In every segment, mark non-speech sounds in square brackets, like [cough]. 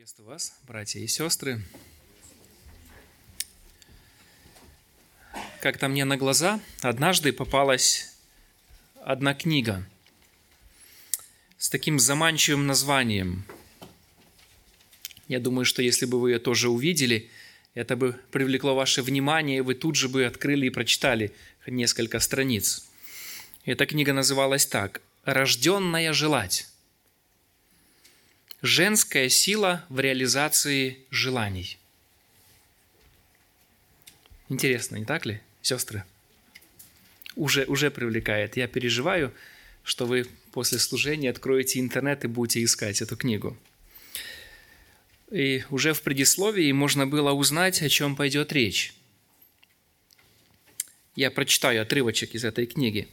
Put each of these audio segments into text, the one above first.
Приветствую вас, братья и сестры. Как-то мне на глаза однажды попалась одна книга с таким заманчивым названием. Я думаю, что если бы вы ее тоже увидели, это бы привлекло ваше внимание, и вы тут же бы открыли и прочитали несколько страниц. Эта книга называлась так «Рожденная желать». Женская сила в реализации желаний. Интересно, не так ли, сестры? Уже, уже привлекает. Я переживаю, что вы после служения откроете интернет и будете искать эту книгу. И уже в предисловии можно было узнать, о чем пойдет речь. Я прочитаю отрывочек из этой книги.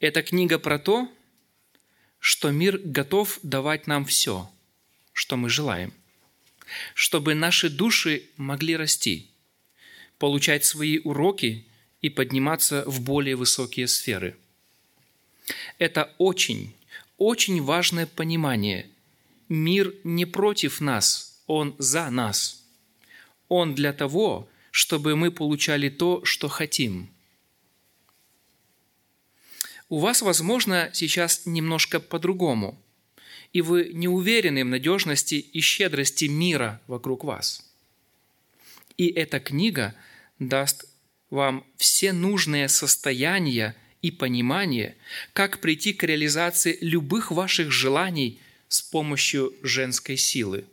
Эта книга про то, что мир готов давать нам все, что мы желаем, чтобы наши души могли расти, получать свои уроки и подниматься в более высокие сферы. Это очень, очень важное понимание. Мир не против нас, он за нас. Он для того, чтобы мы получали то, что хотим – у вас, возможно, сейчас немножко по-другому, и вы не уверены в надежности и щедрости мира вокруг вас. И эта книга даст вам все нужные состояния и понимание, как прийти к реализации любых ваших желаний с помощью женской силы.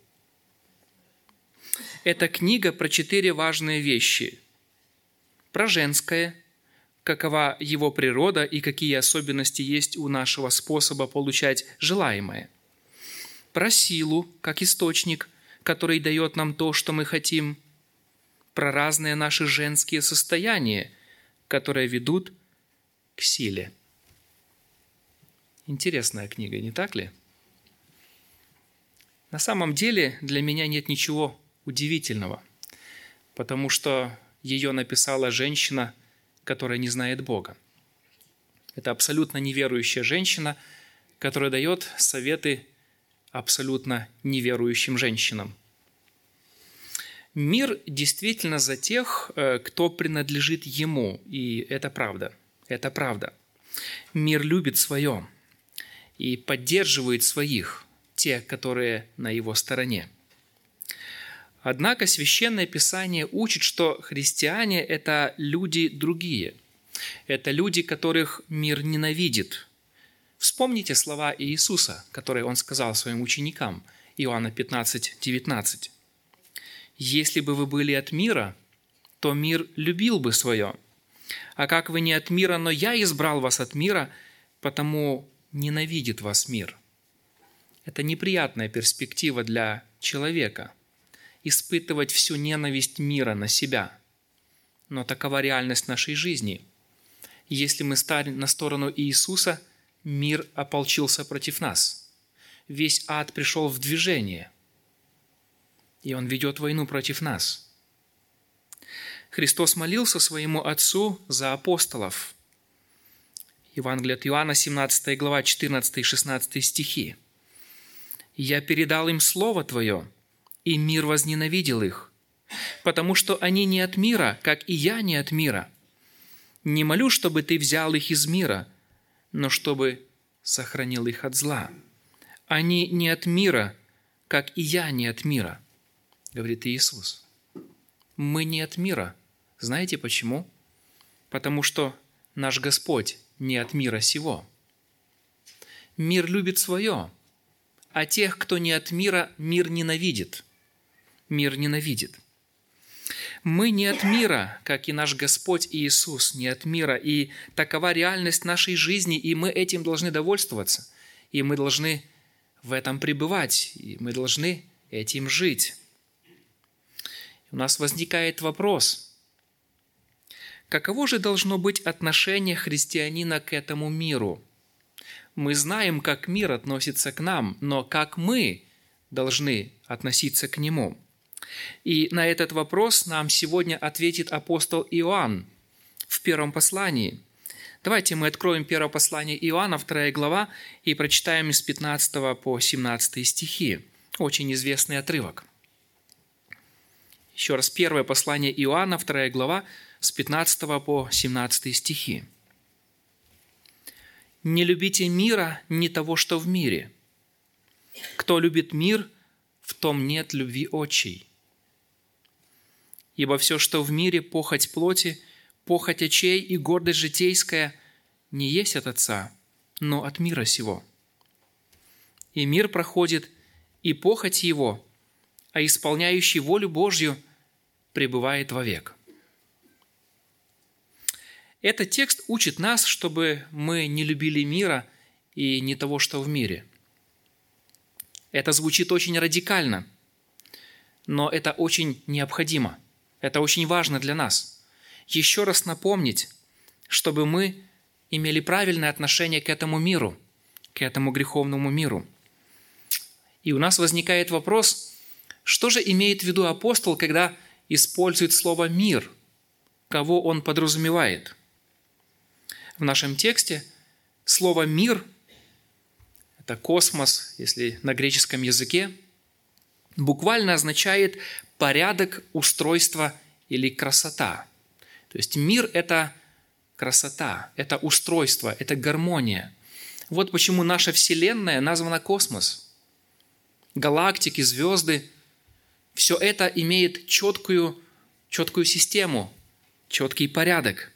Эта книга про четыре важные вещи. Про женское – какова его природа и какие особенности есть у нашего способа получать желаемое. Про силу, как источник, который дает нам то, что мы хотим. Про разные наши женские состояния, которые ведут к силе. Интересная книга, не так ли? На самом деле для меня нет ничего удивительного, потому что ее написала женщина – которая не знает Бога. Это абсолютно неверующая женщина, которая дает советы абсолютно неверующим женщинам. Мир действительно за тех, э, кто принадлежит ему, и это правда. Это правда. Мир любит свое и поддерживает своих, те, которые на его стороне. Однако Священное Писание учит, что христиане – это люди другие. Это люди, которых мир ненавидит. Вспомните слова Иисуса, которые Он сказал своим ученикам, Иоанна 15, 19. «Если бы вы были от мира, то мир любил бы свое. А как вы не от мира, но я избрал вас от мира, потому ненавидит вас мир». Это неприятная перспектива для человека – испытывать всю ненависть мира на себя. Но такова реальность нашей жизни. Если мы стали на сторону Иисуса, мир ополчился против нас. Весь ад пришел в движение, и он ведет войну против нас. Христос молился своему Отцу за апостолов. Евангелие от Иоанна, 17 глава, 14 и 16 стихи. «Я передал им Слово Твое, и мир возненавидел их, потому что они не от мира, как и я не от мира. Не молю, чтобы ты взял их из мира, но чтобы сохранил их от зла. Они не от мира, как и я не от мира, говорит Иисус. Мы не от мира. Знаете почему? Потому что наш Господь не от мира сего. Мир любит свое, а тех, кто не от мира, мир ненавидит – мир ненавидит. Мы не от мира, как и наш Господь Иисус не от мира, и такова реальность нашей жизни, и мы этим должны довольствоваться, и мы должны в этом пребывать, и мы должны этим жить. У нас возникает вопрос, каково же должно быть отношение христианина к этому миру? Мы знаем, как мир относится к нам, но как мы должны относиться к нему – и на этот вопрос нам сегодня ответит апостол Иоанн в первом послании. Давайте мы откроем первое послание Иоанна, вторая глава, и прочитаем с 15 по 17 стихи. Очень известный отрывок. Еще раз, первое послание Иоанна, вторая глава, с 15 по 17 стихи. «Не любите мира, не того, что в мире. Кто любит мир, в том нет любви отчей. Ибо все, что в мире, похоть плоти, похоть очей и гордость житейская, не есть от Отца, но от мира сего. И мир проходит, и похоть его, а исполняющий волю Божью пребывает вовек». Этот текст учит нас, чтобы мы не любили мира и не того, что в мире. Это звучит очень радикально, но это очень необходимо. Это очень важно для нас. Еще раз напомнить, чтобы мы имели правильное отношение к этому миру, к этому греховному миру. И у нас возникает вопрос, что же имеет в виду апостол, когда использует слово «мир», кого он подразумевает – в нашем тексте слово «мир» – это космос, если на греческом языке, буквально означает порядок, устройство или красота. То есть мир – это красота, это устройство, это гармония. Вот почему наша Вселенная названа космос. Галактики, звезды – все это имеет четкую, четкую систему, четкий порядок –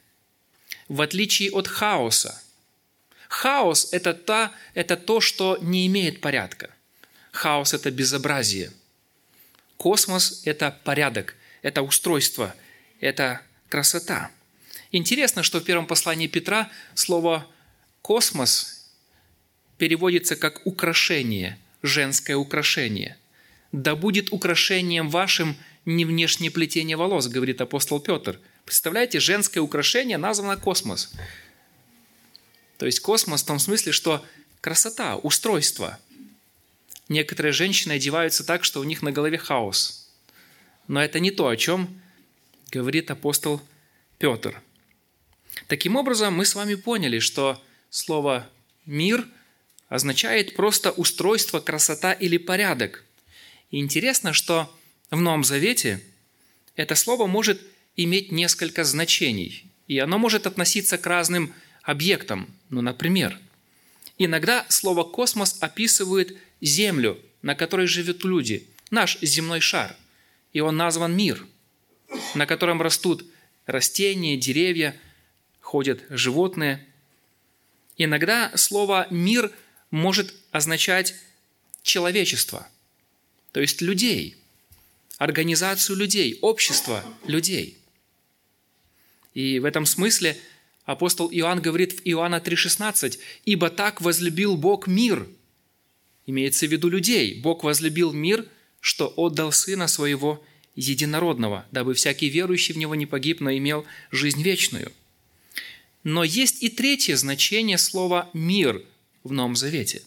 в отличие от хаоса. Хаос – это, та, это то, что не имеет порядка. Хаос – это безобразие. Космос – это порядок, это устройство, это красота. Интересно, что в первом послании Петра слово «космос» переводится как «украшение», женское украшение. «Да будет украшением вашим не внешнее плетение волос», говорит апостол Петр – Представляете, женское украшение названо космос. То есть космос в том смысле, что красота, устройство. Некоторые женщины одеваются так, что у них на голове хаос. Но это не то, о чем говорит апостол Петр. Таким образом, мы с вами поняли, что слово «мир» означает просто устройство, красота или порядок. И интересно, что в Новом Завете это слово может иметь несколько значений, и оно может относиться к разным объектам. Ну, например, иногда слово «космос» описывает Землю, на которой живут люди, наш земной шар, и он назван мир, на котором растут растения, деревья, ходят животные. Иногда слово «мир» может означать человечество, то есть людей, организацию людей, общество людей – и в этом смысле апостол Иоанн говорит в Иоанна 3,16, «Ибо так возлюбил Бог мир». Имеется в виду людей. Бог возлюбил мир, что отдал Сына Своего Единородного, дабы всякий верующий в Него не погиб, но имел жизнь вечную. Но есть и третье значение слова «мир» в Новом Завете.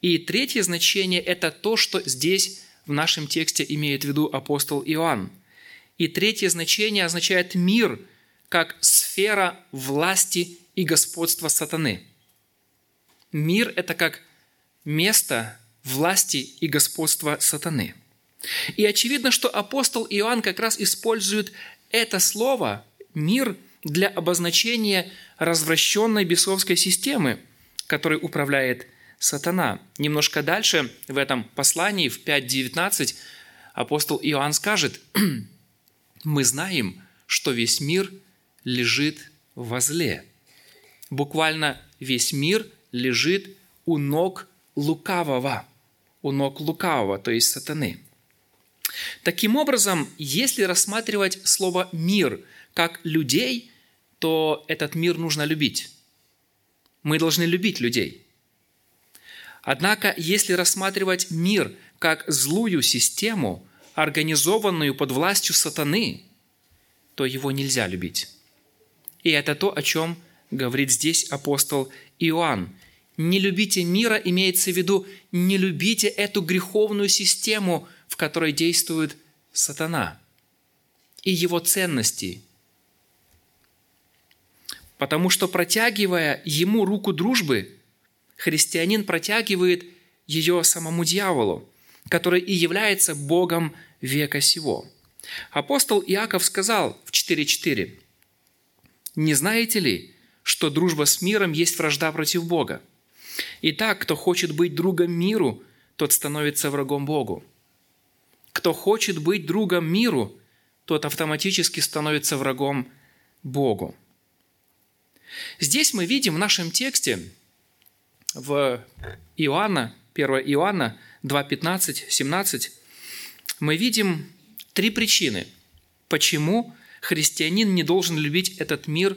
И третье значение – это то, что здесь в нашем тексте имеет в виду апостол Иоанн – и третье значение означает мир как сфера власти и господства сатаны. Мир – это как место власти и господства сатаны. И очевидно, что апостол Иоанн как раз использует это слово «мир» для обозначения развращенной бесовской системы, которой управляет сатана. Немножко дальше в этом послании, в 5.19, апостол Иоанн скажет – мы знаем, что весь мир лежит во зле. Буквально весь мир лежит у ног лукавого, у ног лукавого, то есть сатаны. Таким образом, если рассматривать слово «мир» как людей, то этот мир нужно любить. Мы должны любить людей. Однако, если рассматривать мир как злую систему – организованную под властью сатаны, то его нельзя любить. И это то, о чем говорит здесь апостол Иоанн. Не любите мира имеется в виду, не любите эту греховную систему, в которой действует сатана и его ценности. Потому что протягивая ему руку дружбы, христианин протягивает ее самому дьяволу – который и является Богом века сего. Апостол Иаков сказал в 4.4, «Не знаете ли, что дружба с миром есть вражда против Бога? Итак, кто хочет быть другом миру, тот становится врагом Богу. Кто хочет быть другом миру, тот автоматически становится врагом Богу. Здесь мы видим в нашем тексте, в Иоанна, 1 Иоанна 2, 15, 17, мы видим три причины, почему христианин не должен любить этот мир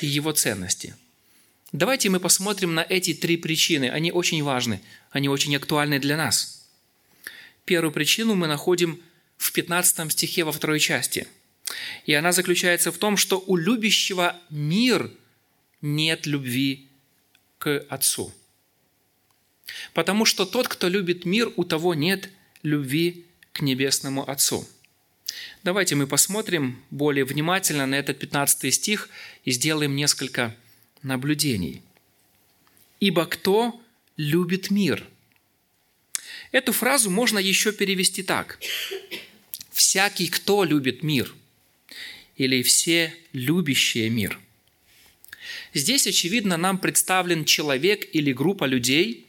и его ценности. Давайте мы посмотрим на эти три причины. Они очень важны, они очень актуальны для нас. Первую причину мы находим в 15 стихе во второй части. И она заключается в том, что у любящего мир нет любви к Отцу. Потому что тот, кто любит мир, у того нет любви к Небесному Отцу. Давайте мы посмотрим более внимательно на этот 15 стих и сделаем несколько наблюдений. «Ибо кто любит мир?» Эту фразу можно еще перевести так всякий, кто любит мир, или все любящие мир. Здесь, очевидно, нам представлен человек или группа людей,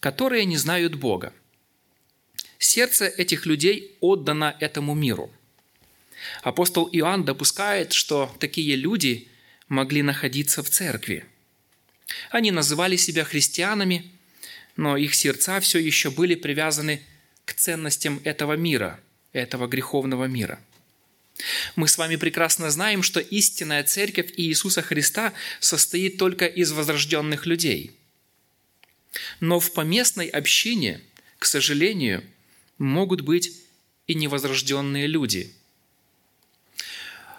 которые не знают Бога. Сердце этих людей отдано этому миру. Апостол Иоанн допускает, что такие люди могли находиться в церкви. Они называли себя христианами, но их сердца все еще были привязаны к ценностям этого мира – этого греховного мира. Мы с вами прекрасно знаем, что истинная церковь Иисуса Христа состоит только из возрожденных людей. Но в поместной общине, к сожалению, могут быть и невозрожденные люди.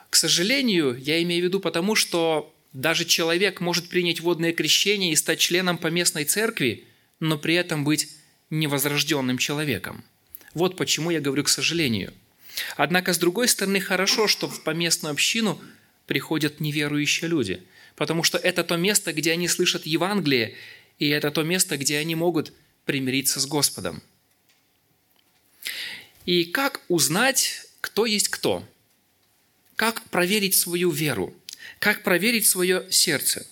К сожалению, я имею в виду потому, что даже человек может принять водное крещение и стать членом поместной церкви, но при этом быть невозрожденным человеком – вот почему я говорю «к сожалению». Однако, с другой стороны, хорошо, что в поместную общину приходят неверующие люди, потому что это то место, где они слышат Евангелие, и это то место, где они могут примириться с Господом. И как узнать, кто есть кто? Как проверить свою веру? Как проверить свое сердце?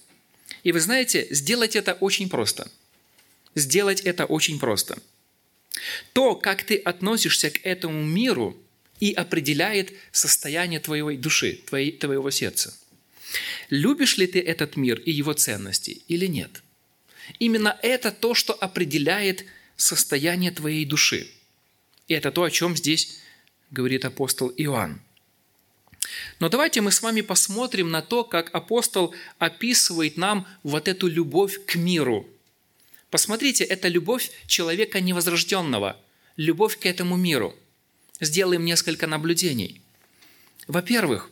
И вы знаете, сделать это очень просто. Сделать это очень просто – то, как ты относишься к этому миру, и определяет состояние твоей души, твоей, твоего сердца. Любишь ли ты этот мир и его ценности или нет? Именно это то, что определяет состояние твоей души. И это то, о чем здесь говорит апостол Иоанн. Но давайте мы с вами посмотрим на то, как апостол описывает нам вот эту любовь к миру – Посмотрите, это любовь человека невозрожденного, любовь к этому миру. Сделаем несколько наблюдений. Во-первых,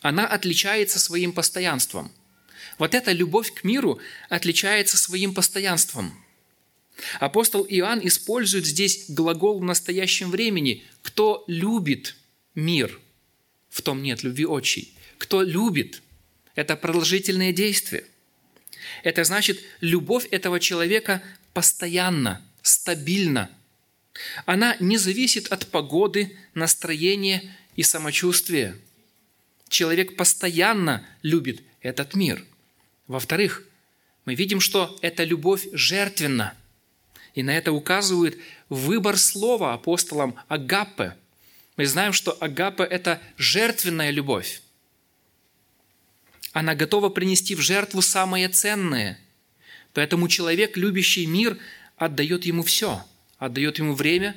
она отличается своим постоянством. Вот эта любовь к миру отличается своим постоянством. Апостол Иоанн использует здесь глагол в настоящем времени «кто любит мир». В том нет любви отчей. Кто любит – это продолжительное действие – это значит, любовь этого человека постоянно, стабильна. Она не зависит от погоды, настроения и самочувствия. Человек постоянно любит этот мир. Во-вторых, мы видим, что эта любовь жертвенна. И на это указывает выбор слова апостолам «агаппе». Мы знаем, что агаппе – это жертвенная любовь. Она готова принести в жертву самое ценное. Поэтому человек, любящий мир, отдает ему все. Отдает ему время,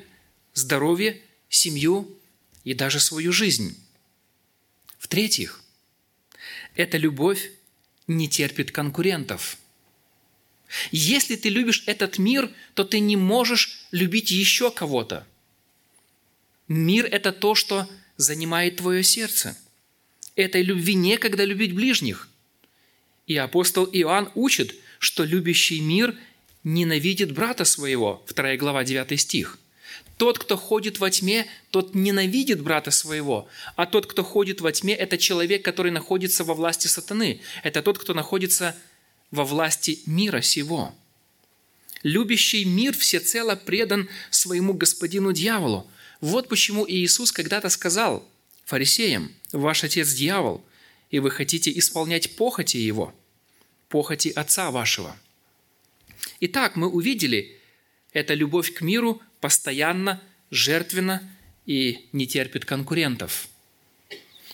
здоровье, семью и даже свою жизнь. В-третьих, эта любовь не терпит конкурентов. Если ты любишь этот мир, то ты не можешь любить еще кого-то. Мир – это то, что занимает твое сердце – этой любви некогда любить ближних. И апостол Иоанн учит, что любящий мир ненавидит брата своего. 2 глава 9 стих. Тот, кто ходит во тьме, тот ненавидит брата своего. А тот, кто ходит во тьме, это человек, который находится во власти сатаны. Это тот, кто находится во власти мира сего. Любящий мир всецело предан своему господину дьяволу. Вот почему Иисус когда-то сказал фарисеям, «Ваш отец дьявол, и вы хотите исполнять похоти его, похоти отца вашего». Итак, мы увидели, эта любовь к миру постоянно, жертвенно и не терпит конкурентов.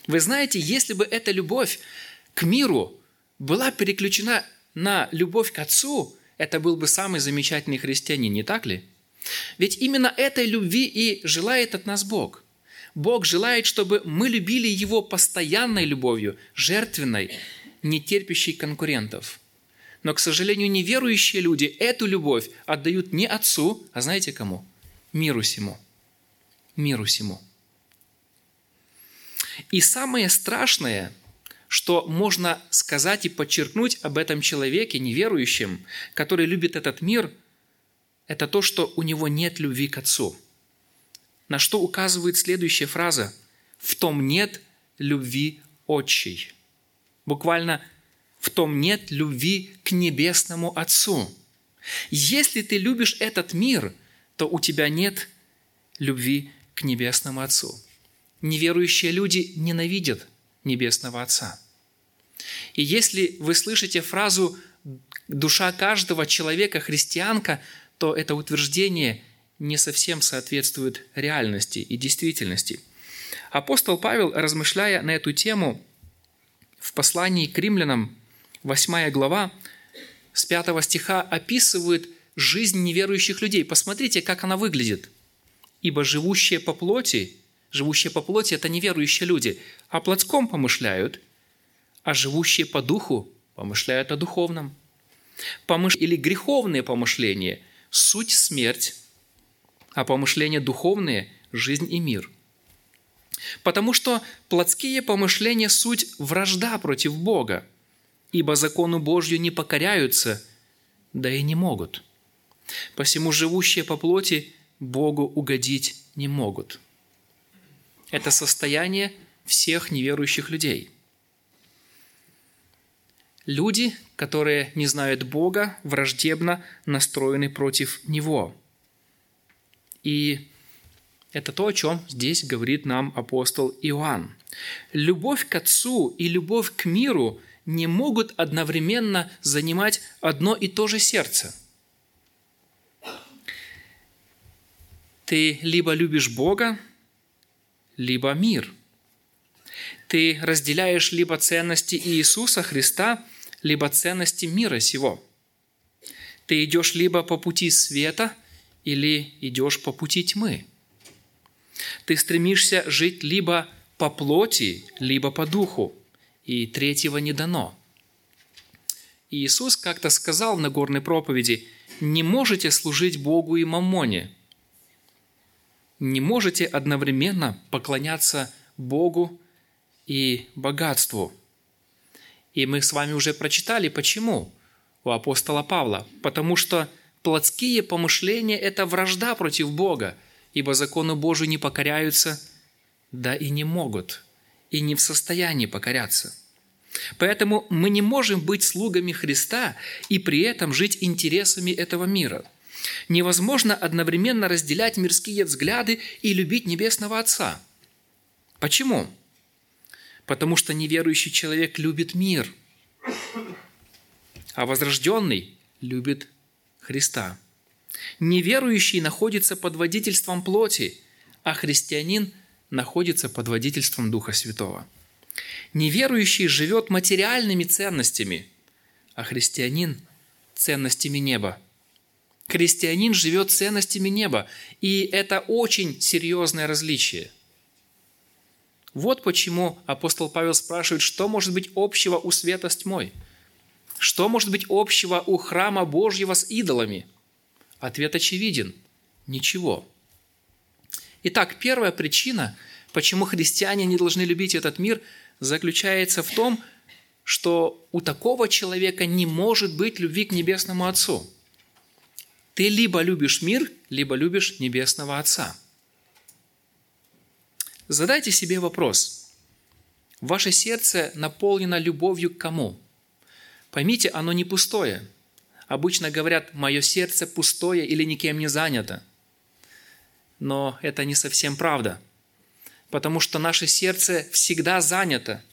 Вы знаете, если бы эта любовь к миру была переключена на любовь к Отцу, это был бы самый замечательный христианин, не так ли? Ведь именно этой любви и желает от нас Бог. Бог желает, чтобы мы любили Его постоянной любовью, жертвенной, не терпящей конкурентов. Но, к сожалению, неверующие люди эту любовь отдают не Отцу, а знаете кому? Миру сему. Миру сему. И самое страшное – что можно сказать и подчеркнуть об этом человеке, неверующем, который любит этот мир, это то, что у него нет любви к Отцу. На что указывает следующая фраза «в том нет любви отчей». Буквально «в том нет любви к небесному Отцу». Если ты любишь этот мир, то у тебя нет любви к небесному Отцу. Неверующие люди ненавидят Небесного Отца. И если вы слышите фразу «душа каждого человека христианка», то это утверждение не совсем соответствует реальности и действительности. Апостол Павел, размышляя на эту тему в послании к римлянам, 8 глава, с 5 стиха описывает жизнь неверующих людей. Посмотрите, как она выглядит. «Ибо живущие по плоти Живущие по плоти – это неверующие люди, а плотском помышляют, а живущие по духу помышляют о духовном. Помыш... Или греховные помышления – суть смерть, а помышления духовные – жизнь и мир. Потому что плотские помышления – суть вражда против Бога, ибо закону Божью не покоряются, да и не могут. Посему живущие по плоти Богу угодить не могут – это состояние всех неверующих людей. Люди, которые не знают Бога, враждебно настроены против Него. И это то, о чем здесь говорит нам апостол Иоанн. Любовь к Отцу и любовь к миру не могут одновременно занимать одно и то же сердце. Ты либо любишь Бога, либо мир. Ты разделяешь либо ценности Иисуса Христа, либо ценности мира сего. Ты идешь либо по пути света, или идешь по пути тьмы. Ты стремишься жить либо по плоти, либо по духу, и третьего не дано. Иисус как-то сказал в Нагорной проповеди, «Не можете служить Богу и мамоне – не можете одновременно поклоняться Богу и богатству. И мы с вами уже прочитали, почему у апостола Павла. Потому что плотские помышления – это вражда против Бога, ибо закону Божию не покоряются, да и не могут, и не в состоянии покоряться. Поэтому мы не можем быть слугами Христа и при этом жить интересами этого мира – Невозможно одновременно разделять мирские взгляды и любить Небесного Отца. Почему? Потому что неверующий человек любит мир, а возрожденный любит Христа. Неверующий находится под водительством плоти, а христианин находится под водительством Духа Святого. Неверующий живет материальными ценностями, а христианин – ценностями неба – Христианин живет ценностями неба, и это очень серьезное различие. Вот почему апостол Павел спрашивает, что может быть общего у света с тьмой? Что может быть общего у храма Божьего с идолами? Ответ очевиден – ничего. Итак, первая причина, почему христиане не должны любить этот мир, заключается в том, что у такого человека не может быть любви к Небесному Отцу – ты либо любишь мир, либо любишь Небесного Отца. Задайте себе вопрос. Ваше сердце наполнено любовью к кому? Поймите, оно не пустое. обычно говорят «мое сердце пустое или никем не занято». Но это не совсем правда, потому что наше сердце всегда занято.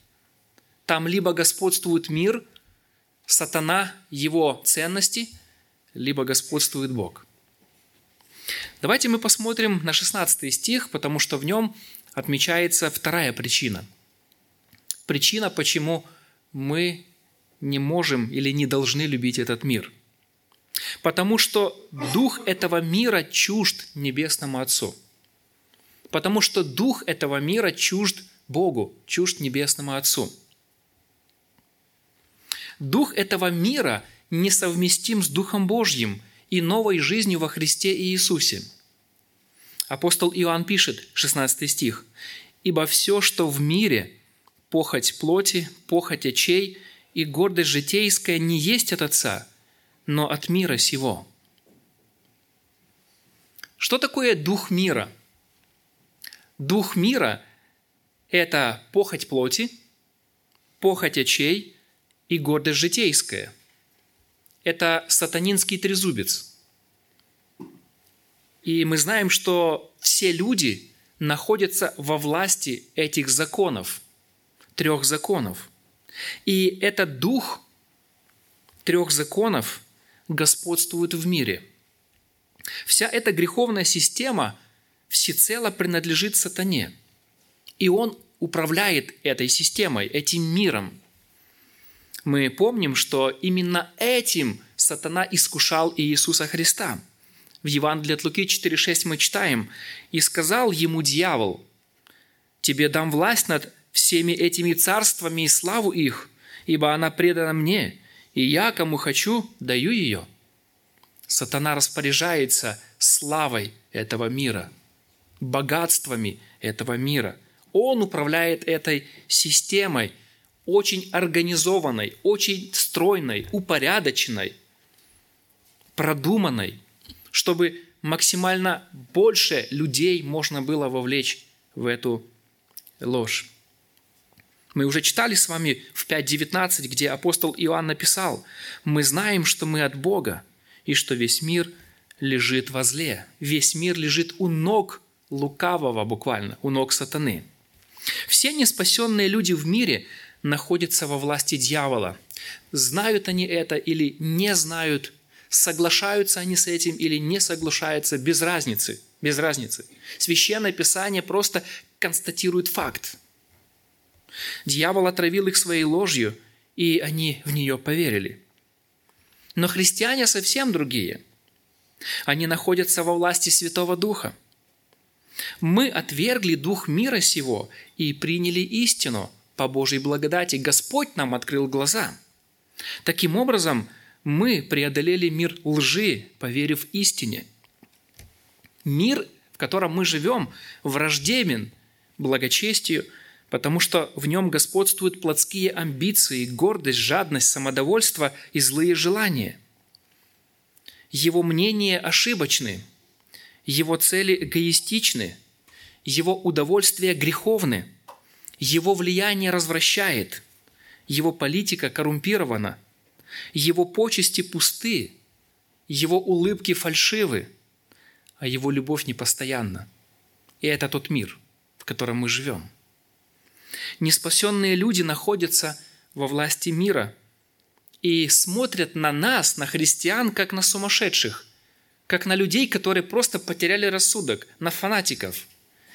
Там либо господствует мир, сатана, его ценности, либо господствует Бог. Давайте мы посмотрим на 16 стих, потому что в нем отмечается вторая причина. Причина, почему мы не можем или не должны любить этот мир. Потому что дух этого мира чужд Небесному Отцу. Потому что дух этого мира чужд Богу, чужд Небесному Отцу. Дух этого мира несовместим с Духом Божьим и новой жизнью во Христе и Иисусе. Апостол Иоанн пишет, 16 стих, «Ибо все, что в мире, похоть плоти, похоть очей – и гордость житейская не есть от Отца, но от мира сего. Что такое дух мира? Дух мира – это похоть плоти, похоть очей и гордость житейская. Это сатанинский трезубец. И мы знаем, что все люди находятся во власти этих законов, трех законов – и этот дух трех законов господствует в мире. Вся эта греховная система всецело принадлежит сатане. И он управляет этой системой, этим миром. Мы помним, что именно этим сатана искушал Иисуса Христа. В Евангелии от Луки 4,6 мы читаем, «И сказал ему дьявол, «Тебе дам власть над всеми этими царствами и славу их, ибо она предана мне, и я, кому хочу, даю ее». Сатана распоряжается славой этого мира, богатствами этого мира. Он управляет этой системой, очень организованной, очень стройной, упорядоченной, продуманной, чтобы максимально больше людей можно было вовлечь в эту ложь. Мы уже читали с вами в 5.19, где апостол Иоанн написал, «Мы знаем, что мы от Бога, и что весь мир лежит во зле». Весь мир лежит у ног лукавого буквально, у ног сатаны. Все неспасенные люди в мире находятся во власти дьявола. Знают они это или не знают, соглашаются они с этим или не соглашаются, без разницы. Без разницы. Священное Писание просто констатирует факт – Дьявол отравил их своей ложью, и они в нее поверили. Но христиане совсем другие. Они находятся во власти Святого Духа. Мы отвергли дух мира сего и приняли истину по Божьей благодати. Господь нам открыл глаза. Таким образом, мы преодолели мир лжи, поверив истине. Мир, в котором мы живем, враждебен благочестию – потому что в нем господствуют плотские амбиции, гордость, жадность, самодовольство и злые желания. Его мнения ошибочны, его цели эгоистичны, его удовольствия греховны, его влияние развращает, его политика коррумпирована, его почести пусты, его улыбки фальшивы, а его любовь непостоянна. И это тот мир, в котором мы живем – неспасенные люди находятся во власти мира и смотрят на нас, на христиан, как на сумасшедших, как на людей, которые просто потеряли рассудок, на фанатиков.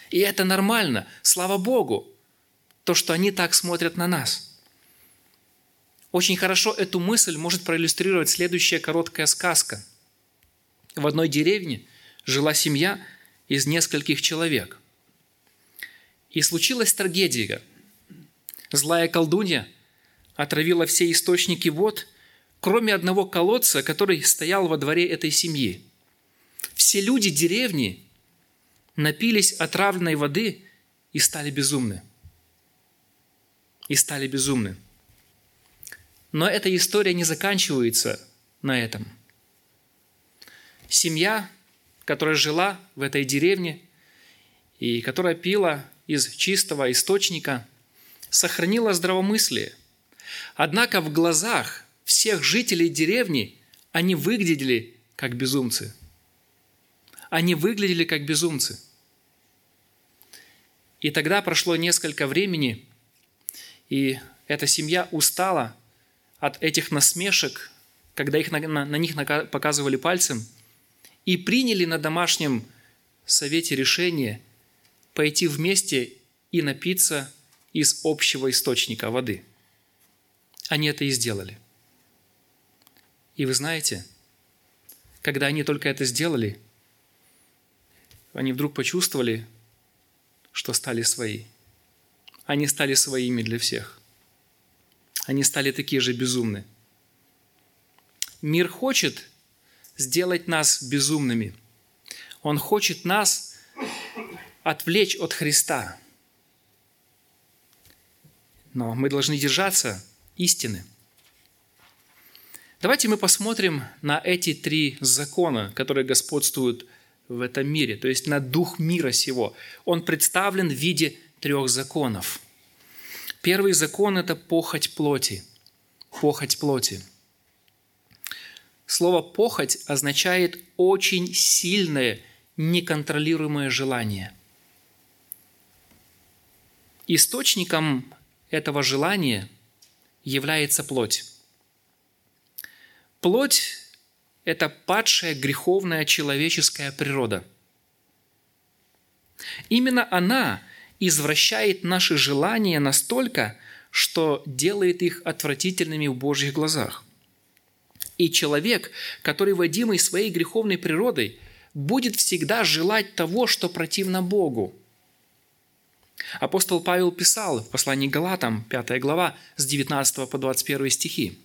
И это нормально, слава Богу, то, что они так смотрят на нас – очень хорошо эту мысль может проиллюстрировать следующая короткая сказка. В одной деревне жила семья из нескольких человек. И случилась трагедия. Злая колдунья отравила все источники вод, кроме одного колодца, который стоял во дворе этой семьи. Все люди деревни напились отравленной воды и стали безумны. И стали безумны. Но эта история не заканчивается на этом. Семья, которая жила в этой деревне и которая пила из чистого источника – сохранила здравомыслие. Однако в глазах всех жителей деревни они выглядели как безумцы. Они выглядели как безумцы. И тогда прошло несколько времени, и эта семья устала от этих насмешек, когда их на, на, на них показывали пальцем, и приняли на домашнем совете решение пойти вместе и напиться из общего источника воды. Они это и сделали. И вы знаете, когда они только это сделали, они вдруг почувствовали, что стали свои. Они стали своими для всех. Они стали такие же безумны. Мир хочет сделать нас безумными. Он хочет нас отвлечь от Христа. Но мы должны держаться истины. Давайте мы посмотрим на эти три закона, которые господствуют в этом мире, то есть на дух мира сего. Он представлен в виде трех законов. Первый закон – это похоть плоти. Похоть плоти. Слово «похоть» означает очень сильное, неконтролируемое желание. Источником этого желания является плоть. Плоть – это падшая греховная человеческая природа. Именно она извращает наши желания настолько, что делает их отвратительными в Божьих глазах. И человек, который водимый своей греховной природой, будет всегда желать того, что противно Богу. Апостол Павел писал в послании Галатам, 5 глава, с 19 по 21 стихи.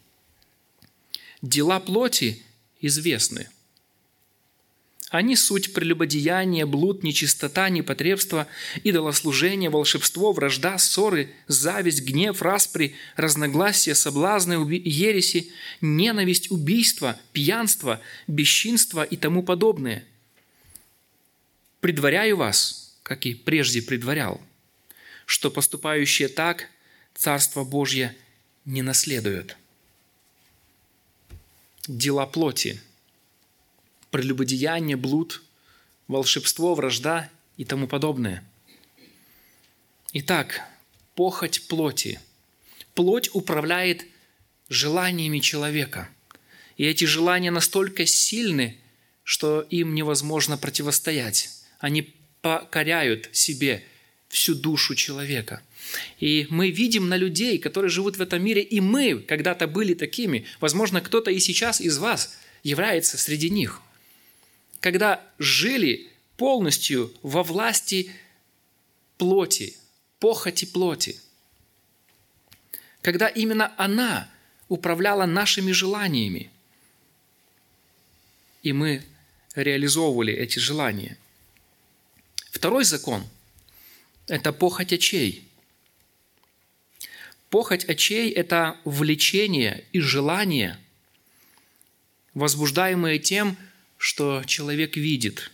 «Дела плоти известны. Они суть прелюбодеяние, блуд, нечистота, непотребство, идолослужение, волшебство, вражда, ссоры, зависть, гнев, распри, разногласия, соблазны, ереси, ненависть, убийство, пьянство, бесчинство и тому подобное. Предваряю вас, как и прежде предварял, что поступающие так Царство Божье не наследуют. Дела плоти – прелюбодеяние, блуд, волшебство, вражда и тому подобное. Итак, похоть плоти. Плоть управляет желаниями человека. И эти желания настолько сильны, что им невозможно противостоять. Они покоряют себе всю душу человека. И мы видим на людей, которые живут в этом мире, и мы когда-то были такими. Возможно, кто-то и сейчас из вас является среди них – когда жили полностью во власти плоти, похоти плоти. Когда именно она управляла нашими желаниями. И мы реализовывали эти желания. Второй закон – это похоть очей. Похоть очей – это влечение и желание, возбуждаемые тем, что человек видит.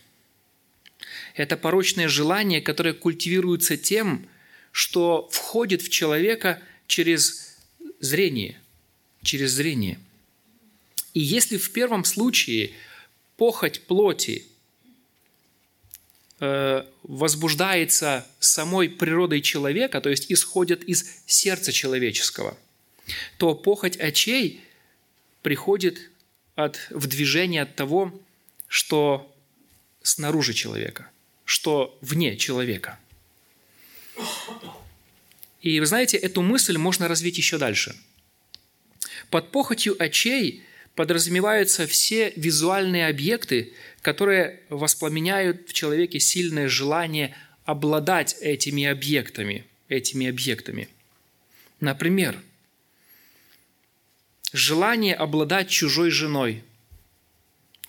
Это порочное желание, которое культивируется тем, что входит в человека через зрение. Через зрение. И если в первом случае похоть плоти э, возбуждается самой природой человека, то есть исходит из сердца человеческого, то похоть очей приходит от, в движение от того, что снаружи человека, что вне человека. И вы знаете, эту мысль можно развить еще дальше. Под похотью очей подразумеваются все визуальные объекты, которые воспламеняют в человеке сильное желание обладать этими объектами, этими объектами. Например, желание обладать чужой женой –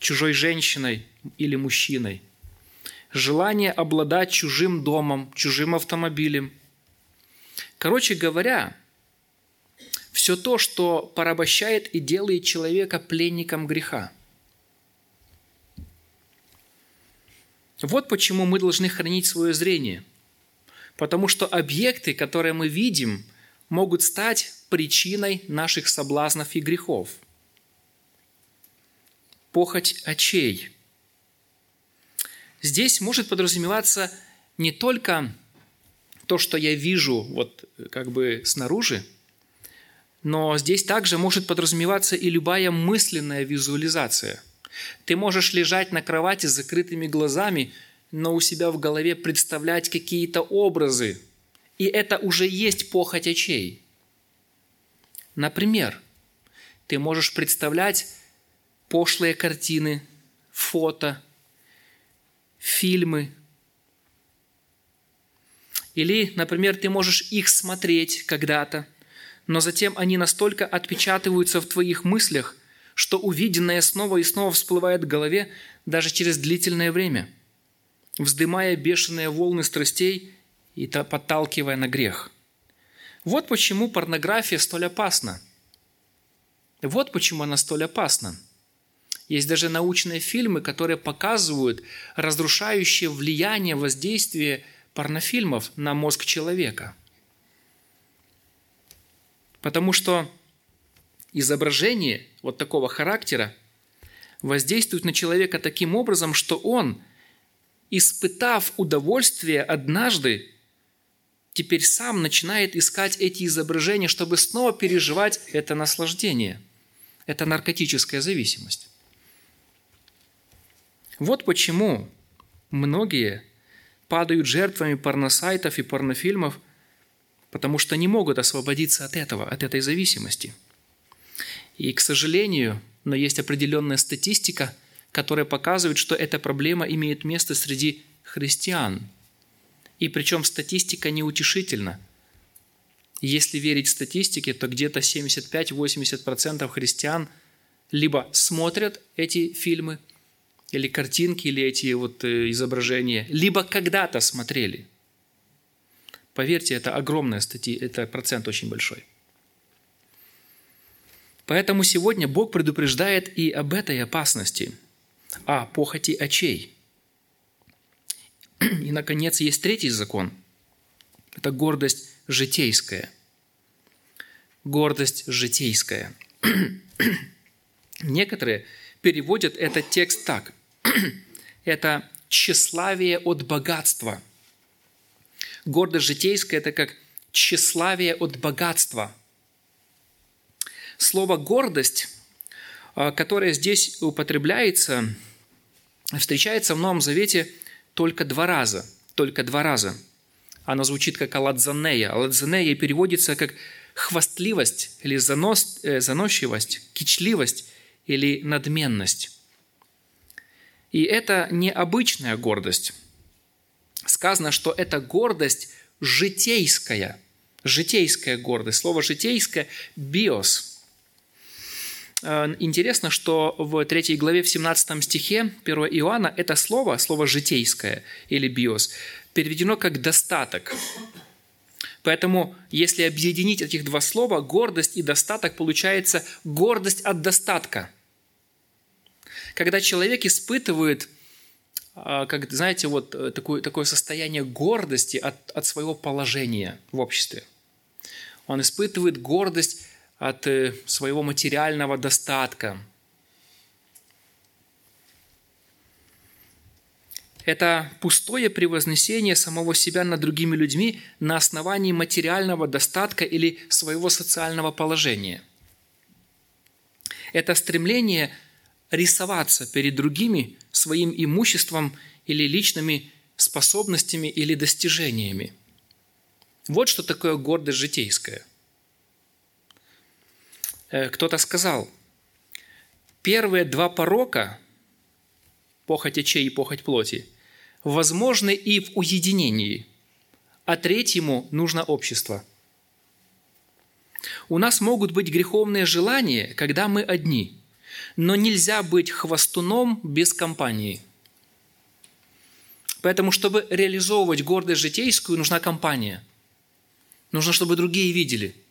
чужой женщиной или мужчиной, желание обладать чужим домом, чужим автомобилем. Короче говоря, все то, что порабощает и делает человека пленником греха. Вот почему мы должны хранить свое зрение. Потому что объекты, которые мы видим, могут стать причиной наших соблазнов и грехов – похоть очей. Здесь может подразумеваться не только то, что я вижу вот как бы снаружи, но здесь также может подразумеваться и любая мысленная визуализация. Ты можешь лежать на кровати с закрытыми глазами, но у себя в голове представлять какие-то образы. И это уже есть похоть очей. Например, ты можешь представлять пошлые картины, фото, фильмы. Или, например, ты можешь их смотреть когда-то, но затем они настолько отпечатываются в твоих мыслях, что увиденное снова и снова всплывает в голове даже через длительное время, вздымая бешеные волны страстей и подталкивая на грех. Вот почему порнография столь опасна. Вот почему она столь опасна. Есть даже научные фильмы, которые показывают разрушающее влияние, воздействие порнофильмов на мозг человека. Потому что изображение вот такого характера воздействует на человека таким образом, что он, испытав удовольствие однажды, теперь сам начинает искать эти изображения, чтобы снова переживать это наслаждение. Это наркотическая зависимость. Вот почему многие падают жертвами порносайтов и порнофильмов, потому что не могут освободиться от этого, от этой зависимости. И, к сожалению, но есть определенная статистика, которая показывает, что эта проблема имеет место среди христиан – и причем статистика неутешительна. Если верить статистике, то где-то 75-80% христиан либо смотрят эти фильмы, или картинки, или эти вот э, изображения, либо когда-то смотрели. Поверьте, это огромная статья, это процент очень большой. Поэтому сегодня Бог предупреждает и об этой опасности, о похоти очей – и, наконец, есть третий закон. Это гордость житейская. Гордость житейская. [clears throat] Некоторые переводят этот текст так. [clears throat] Это тщеславие от богатства. Гордость житейская – это как тщеславие от богатства. Слово «гордость», а, которое здесь употребляется, встречается в Новом Завете – только два раза. Только два раза. Оно звучит как аладзанея. Аладзанея переводится как хвастливость или занос, э, заносчивость, кичливость или надменность. И это необычная гордость. Сказано, что это гордость житейская. Житейская гордость. Слово «житейская» – «биос», Э, интересно, что в 3 главе в 17 стихе 1 Иоанна это слово, слово «житейское» или «биос», переведено как «достаток». Поэтому, если объединить этих два слова, гордость и достаток, получается гордость от достатка. Когда человек испытывает, э, как, знаете, вот э, такое, такое состояние гордости от, от своего положения в обществе. Он испытывает гордость от э, своего материального достатка. Это пустое превознесение самого себя над другими людьми на основании материального достатка или своего социального положения. Это стремление рисоваться перед другими своим имуществом или личными способностями или достижениями. Вот что такое гордость житейская – Э, кто-то сказал, первые два порока, похоть очей и похоть плоти, возможны и в уединении, а третьему нужно общество. У нас могут быть греховные желания, когда мы одни, но нельзя быть хвостуном без компании. Поэтому, чтобы реализовывать гордость житейскую, нужна компания. Нужно, чтобы другие видели –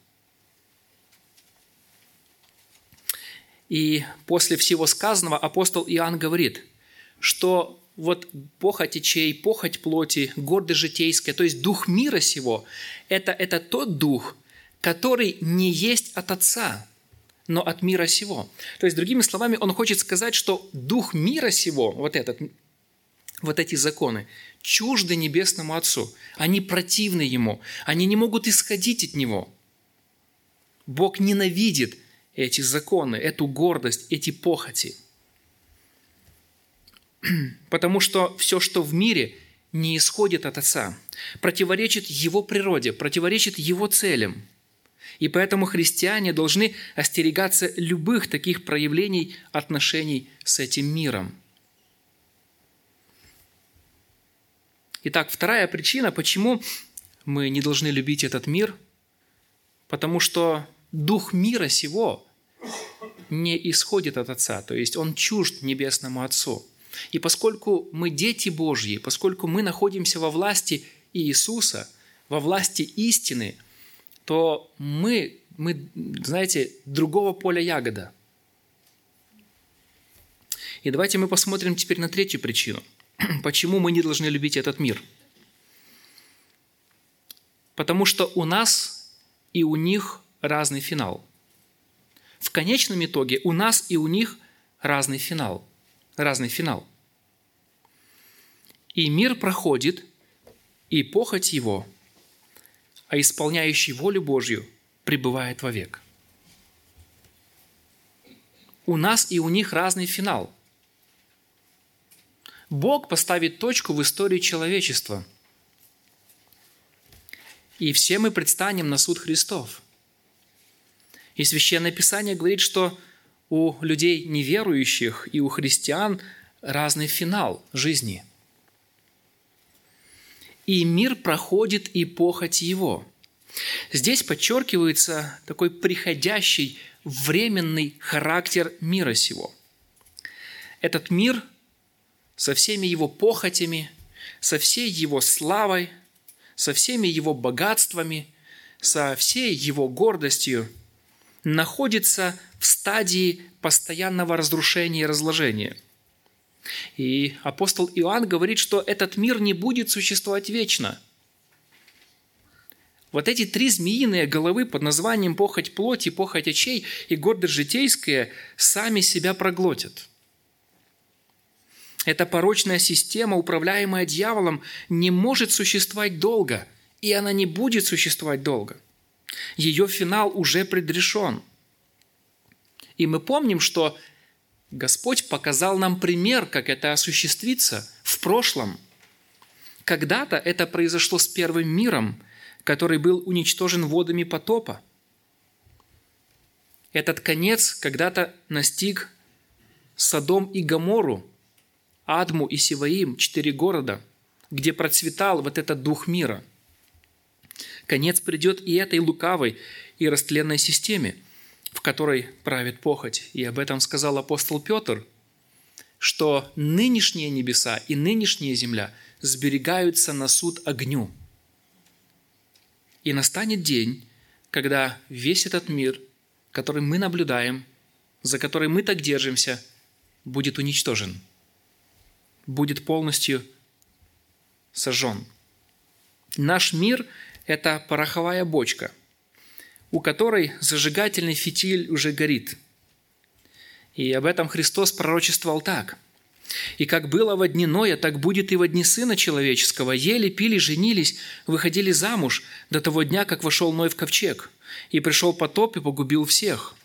И после всего сказанного апостол Иоанн говорит, что вот похоть очей, похоть плоти, гордость житейская, то есть дух мира сего, это, это тот дух, который не есть от Отца, но от мира сего. То есть, другими словами, он хочет сказать, что дух мира сего, вот этот, вот эти законы, чужды Небесному Отцу. Они противны Ему. Они не могут исходить от Него. Бог ненавидит эти законы, эту гордость, эти похоти. [clears throat] Потому что все, что в мире, не исходит от Отца, противоречит Его природе, противоречит Его целям. И поэтому христиане должны остерегаться любых таких проявлений отношений с этим миром. Итак, вторая причина, почему мы не должны любить этот мир, потому что дух мира сего не исходит от Отца, то есть он чужд Небесному Отцу. И поскольку мы дети Божьи, поскольку мы находимся во власти Иисуса, во власти истины, то мы, мы знаете, другого поля ягода. И давайте мы посмотрим теперь на третью причину. [clears throat] Почему мы не должны любить этот мир? Потому что у нас и у них разный финал. В конечном итоге у нас и у них разный финал. Разный финал. И мир проходит, и похоть его, а исполняющий волю Божью пребывает вовек. У нас и у них разный финал. Бог поставит точку в истории человечества. И все мы предстанем на суд Христов – и Священное Писание говорит, что у людей неверующих и у христиан разный финал жизни. И мир проходит и похоть его. Здесь подчеркивается такой приходящий временный характер мира сего. Этот мир со всеми его похотями, со всей его славой, со всеми его богатствами, со всей его гордостью – находится в стадии постоянного разрушения и разложения. И апостол Иоанн говорит, что этот мир не будет существовать вечно. Вот эти три змеиные головы под названием похоть плоти, похоть очей и гордость житейская сами себя проглотят. Эта порочная система, управляемая дьяволом, не может существовать долго, и она не будет существовать долго – ее финал уже предрешен. И мы помним, что Господь показал нам пример, как это осуществится в прошлом. Когда-то это произошло с первым миром, который был уничтожен водами потопа. Этот конец когда-то настиг Содом и Гамору, Адму и Сиваим, четыре города, где процветал вот этот дух мира – Конец придет и этой лукавой и растленной системе, в которой правит похоть. И об этом сказал апостол Петр, что нынешние небеса и нынешняя земля сберегаются на суд огню. И настанет день, когда весь этот мир, который мы наблюдаем, за который мы так держимся, будет уничтожен, будет полностью сожжен. Наш мир это пороховая бочка, у которой зажигательный фитиль уже горит. И об этом Христос пророчествовал так. «И как было во дни Ноя, так будет и во дни Сына Человеческого. Ели, пили, женились, выходили замуж до того дня, как вошел Ной в ковчег. И пришел потоп и погубил всех.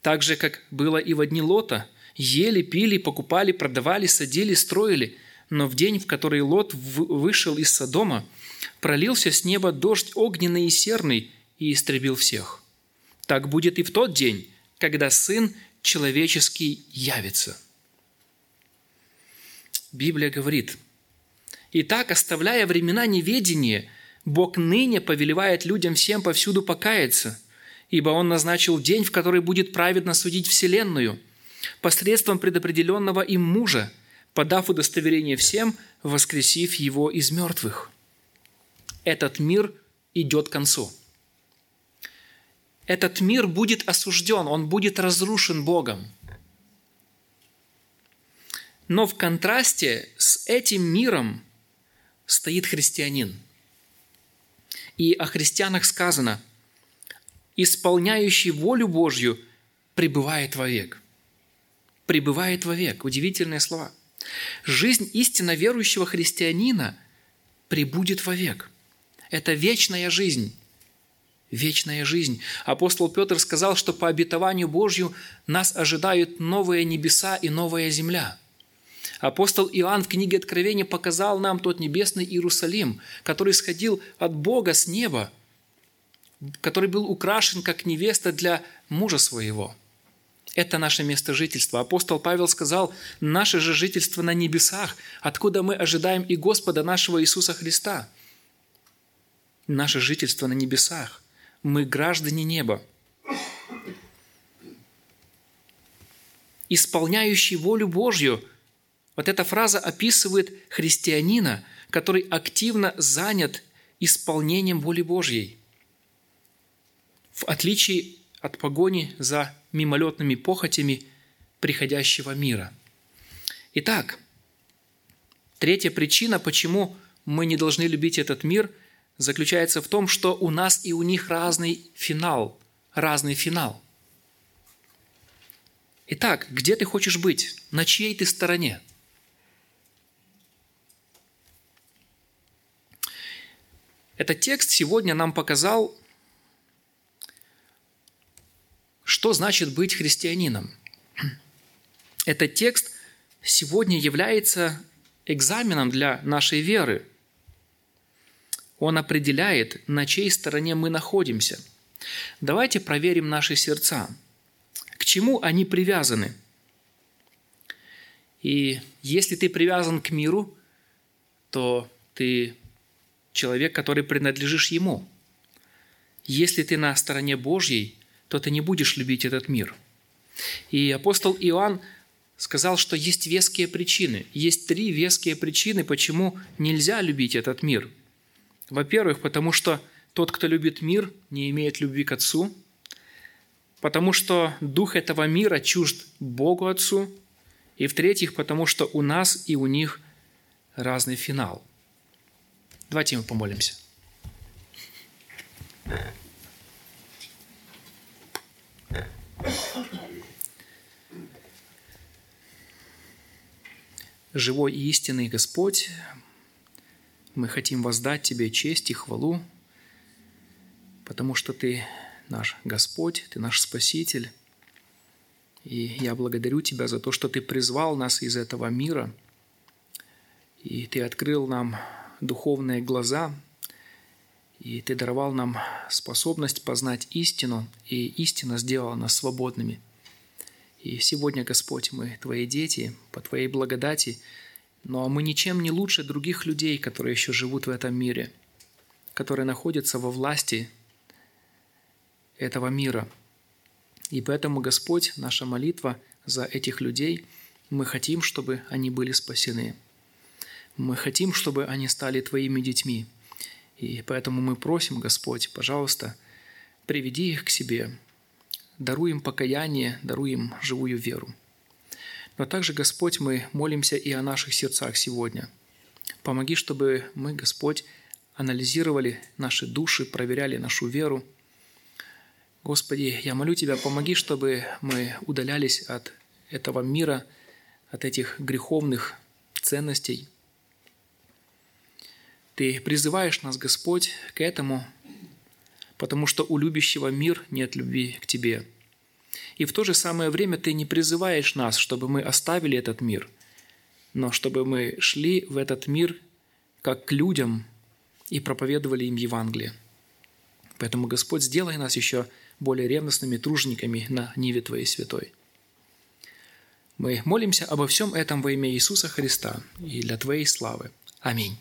Так же, как было и во дни Лота. Ели, пили, покупали, продавали, садили, строили. Но в день, в который Лот вышел из Содома – пролился с неба дождь огненный и серный и истребил всех. Так будет и в тот день, когда Сын человеческий явится. Библия говорит, «Итак, оставляя времена неведения, Бог ныне повелевает людям всем повсюду покаяться, ибо Он назначил день, в который будет праведно судить Вселенную, посредством предопределенного им мужа, подав удостоверение всем, воскресив его из мертвых» этот мир идет к концу. Этот мир будет осужден, он будет разрушен Богом. Но в контрасте с этим миром стоит христианин. И о христианах сказано, исполняющий волю Божью пребывает вовек. Пребывает вовек. Удивительные слова. Жизнь истинно верующего христианина пребудет вовек. Это вечная жизнь. Вечная жизнь. Апостол Петр сказал, что по обетованию Божью нас ожидают новые небеса и новая земля. Апостол Иоанн в книге Откровения показал нам тот небесный Иерусалим, который сходил от Бога с неба, который был украшен как невеста для мужа своего. Это наше место жительства. Апостол Павел сказал, наше же жительство на небесах, откуда мы ожидаем и Господа нашего Иисуса Христа. Наше жительство на небесах. Мы граждане неба. Исполняющий волю Божью. Вот эта фраза описывает христианина, который активно занят исполнением воли Божьей. В отличие от погони за мимолетными похотями приходящего мира. Итак, третья причина, почему мы не должны любить этот мир, заключается в том, что у нас и у них разный финал, разный финал. Итак, где ты хочешь быть? На чьей ты стороне? Этот текст сегодня нам показал Что значит быть христианином? Этот текст сегодня является экзаменом для нашей веры. Он определяет, на чьей стороне мы находимся. Давайте проверим наши сердца. К чему они привязаны? И если ты привязан к миру, то ты человек, который принадлежишь ему. Если ты на стороне Божьей, то ты не будешь любить этот мир. И апостол Иоанн сказал, что есть веские причины. Есть три веские причины, почему нельзя любить этот мир. Во-первых, потому что тот, кто любит мир, не имеет любви к Отцу, потому что дух этого мира чужд Богу Отцу, и в-третьих, потому что у нас и у них разный финал. Давайте мы помолимся. Живой и истинный Господь, мы хотим воздать Тебе честь и хвалу, потому что Ты наш Господь, Ты наш Спаситель. И я благодарю Тебя за то, что Ты призвал нас из этого мира, и Ты открыл нам духовные глаза – и Ты даровал нам способность познать истину, и истина сделала нас свободными. И сегодня, Господь, мы Твои дети, по Твоей благодати, но мы ничем не лучше других людей, которые еще живут в этом мире, которые находятся во власти этого мира. И поэтому, Господь, наша молитва за этих людей, мы хотим, чтобы они были спасены. Мы хотим, чтобы они стали Твоими детьми – и поэтому мы просим, Господь, пожалуйста, приведи их к себе, даруй им покаяние, даруй им живую веру. Но также, Господь, мы молимся и о наших сердцах сегодня. Помоги, чтобы мы, Господь, анализировали наши души, проверяли нашу веру. Господи, я молю Тебя, помоги, чтобы мы удалялись от этого мира, от этих греховных ценностей – ты призываешь нас, Господь, к этому, потому что у любящего мир нет любви к Тебе. И в то же самое время Ты не призываешь нас, чтобы мы оставили этот мир, но чтобы мы шли в этот мир как к людям и проповедовали им Евангелие. Поэтому, Господь, сделай нас еще более ревностными тружениками на Ниве Твоей святой. Мы молимся обо всем этом во имя Иисуса Христа и для Твоей славы. Аминь.